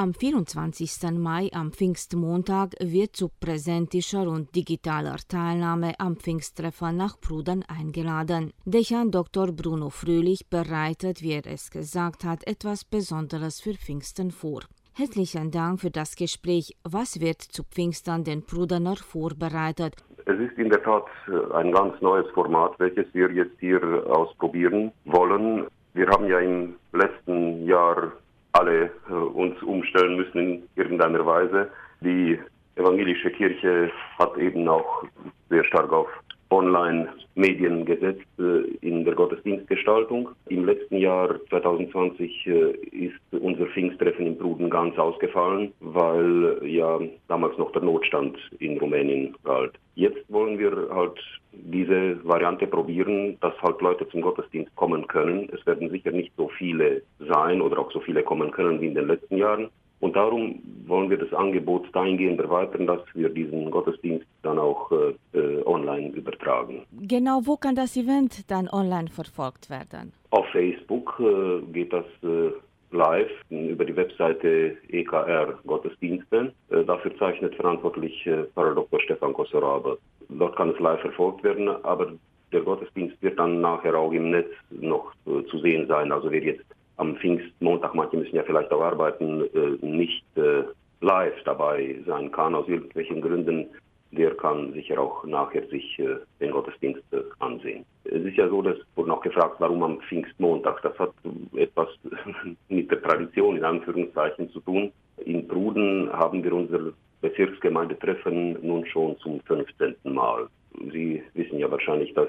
Am 24. Mai, am Pfingstmontag, wird zu präsentischer und digitaler Teilnahme am Pfingsttreffen nach Pruden eingeladen. Dekan Dr. Bruno Fröhlich bereitet, wie er es gesagt hat, etwas Besonderes für Pfingsten vor. Herzlichen Dank für das Gespräch. Was wird zu Pfingstern den Prudener vorbereitet? Es ist in der Tat äh, ein ganz neues Format, welches wir jetzt hier ausprobieren wollen. Wir haben ja im letzten Jahr alle äh, uns umstellen müssen in irgendeiner Weise. Die evangelische Kirche hat eben auch sehr stark auf Online-Medien gesetzt äh, in der Gottesdienstgestaltung. Im letzten Jahr 2020 äh, ist unser Pfingsttreffen in Bruden ganz ausgefallen, weil ja damals noch der Notstand in Rumänien galt. Jetzt wollen wir halt diese Variante probieren, dass halt Leute zum Gottesdienst kommen können. Es werden sicher nicht so viele sein oder auch so viele kommen können wie in den letzten Jahren. Und darum wollen wir das Angebot dahingehend erweitern, dass wir diesen Gottesdienst dann auch äh, äh, online übertragen. Genau, wo kann das Event dann online verfolgt werden? Auf Facebook äh, geht das äh, live über die Webseite EKR Gottesdienste. Äh, dafür zeichnet verantwortlich äh, Dr. Stefan Kosorabe. Dort kann es live verfolgt werden, aber der Gottesdienst wird dann nachher auch im Netz noch zu sehen sein. Also wer jetzt am Pfingstmontag, manche müssen ja vielleicht auch arbeiten, äh, nicht äh, live dabei sein kann, aus irgendwelchen Gründen, der kann sicher auch nachher sich äh, den Gottesdienst ansehen. Es ist ja so, dass wurde noch gefragt, warum am Pfingstmontag. Das hat etwas mit der Tradition in Anführungszeichen zu tun. In Pruden haben wir unser Bezirksgemeindetreffen nun schon zum 15. Mal. Sie wissen ja wahrscheinlich, dass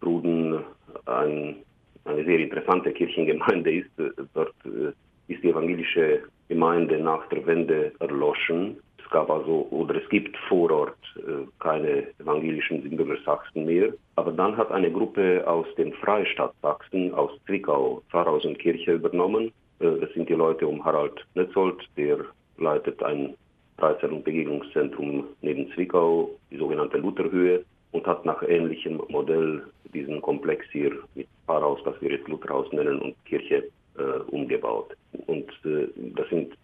Pruden ein eine sehr interessante Kirchengemeinde ist. Dort äh, ist die evangelische Gemeinde nach der Wende erloschen. Es gab also oder es gibt vor Ort äh, keine evangelischen Siebenbürger Sachsen mehr. Aber dann hat eine Gruppe aus dem Freistaat Sachsen, aus Zwickau, Pfarrhaus und Kirche übernommen. Äh, das sind die Leute um Harald Netzold, der leitet ein Freizeit- und Begegnungszentrum neben Zwickau, die sogenannte Lutherhöhe, und hat nach ähnlichem Modell diesen Komplex hier mit Pfarrhaus, das wir jetzt Lutherhaus nennen, und Kirche umgebaut. Und äh, das sind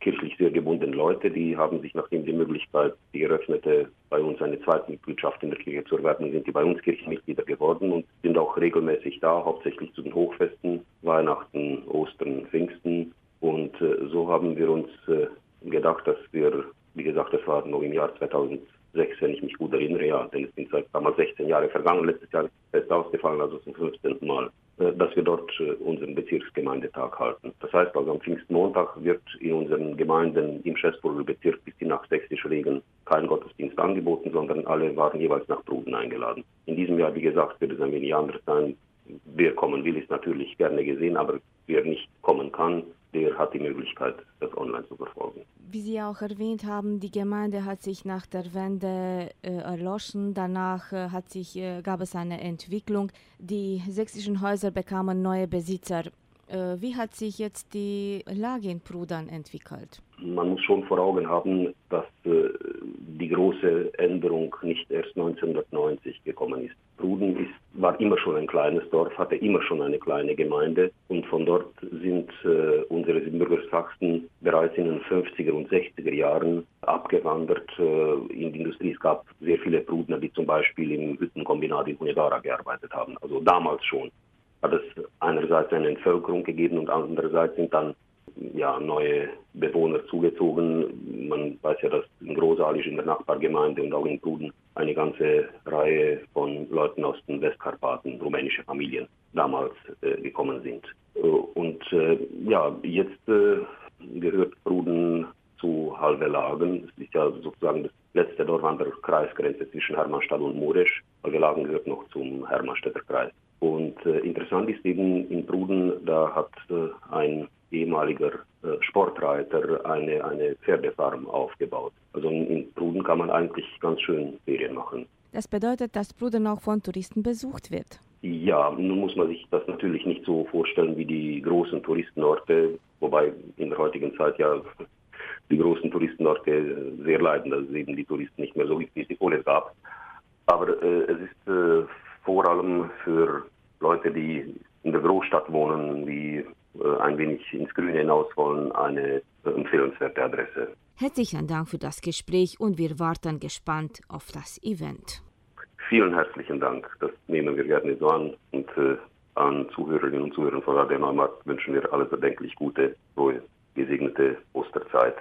kirchlich sehr gebundene Leute, die haben sich, nachdem die Möglichkeit, die eröffnete, bei uns eine zweite Mitgliedschaft in der Kirche zu erwerben, sind die bei uns Kirchenmitglieder geworden und sind auch regelmäßig da, hauptsächlich zu den Hochfesten, Weihnachten, Ostern, Pfingsten. Und äh, so haben wir uns äh, gedacht, dass wir, wie gesagt, das war noch im Jahr 2000 sechs, wenn ich mich gut erinnere, ja, denn es sind seit damals 16 Jahre vergangen, letztes Jahr ist ausgefallen, also zum 15. Mal, äh, dass wir dort äh, unseren Bezirksgemeindetag halten. Das heißt also am Pfingstmontag wird in unseren Gemeinden im Schäßburger Bezirk bis nach sächsische Regeln kein Gottesdienst angeboten, sondern alle waren jeweils nach Bruden eingeladen. In diesem Jahr, wie gesagt, wird es ein wenig anders sein. Wer kommen will, ist natürlich gerne gesehen, aber wer nicht kommen kann, der hat die Möglichkeit, das online zu verfolgen. Wie Sie auch erwähnt haben, die Gemeinde hat sich nach der Wende äh, erloschen. Danach äh, hat sich, äh, gab es eine Entwicklung. Die sächsischen Häuser bekamen neue Besitzer. Äh, wie hat sich jetzt die Lage in Prudern entwickelt? Man muss schon vor Augen haben, dass äh, die große Änderung nicht erst 1990 gekommen ist. Pruden ist, war immer schon ein kleines Dorf, hatte immer schon eine kleine Gemeinde und von dort sind äh, unsere Bürger Sachsen bereits in den 50er und 60er Jahren abgewandert äh, in die Industrie. Es gab sehr viele Prudner, die zum Beispiel im Hüttenkombinat in Hunegara gearbeitet haben, also damals schon hat es einerseits eine Entvölkerung gegeben und andererseits sind dann ja, neue Bewohner zugezogen. Man weiß ja, dass in Großalisch in der Nachbargemeinde und auch in Pruden eine ganze Reihe von Leuten aus den Westkarpaten, rumänische Familien, damals äh, gekommen sind. Äh, und äh, ja, jetzt äh, gehört Pruden zu Halvelagen. Es ist ja sozusagen das letzte Dorf an der Kreisgrenze zwischen Hermannstadt und Muresch. Halvelagen gehört noch zum Hermannstädter Kreis. Und äh, interessant ist eben in Pruden, da hat äh, ein ehemaliger äh, Sportreiter eine, eine Pferdefarm aufgebaut. Also in Pruden kann man eigentlich ganz schön Ferien machen. Das bedeutet, dass Pruden auch von Touristen besucht wird. Ja, nun muss man sich das natürlich nicht so vorstellen wie die großen Touristenorte, wobei in der heutigen Zeit ja die großen Touristenorte sehr leiden, dass es eben die Touristen nicht mehr so gibt, wie es die vorher gab. Aber äh, es ist äh, vor allem für Leute, die in der Großstadt wohnen, wie ein wenig ins Grüne hinaus wollen, eine empfehlenswerte Adresse. Herzlichen Dank für das Gespräch und wir warten gespannt auf das Event. Vielen herzlichen Dank. Das nehmen wir gerne so an und äh, an Zuhörerinnen und Zuhörer von Radio Neumarkt wünschen wir alles erdenklich gute, frohe, gesegnete Osterzeit.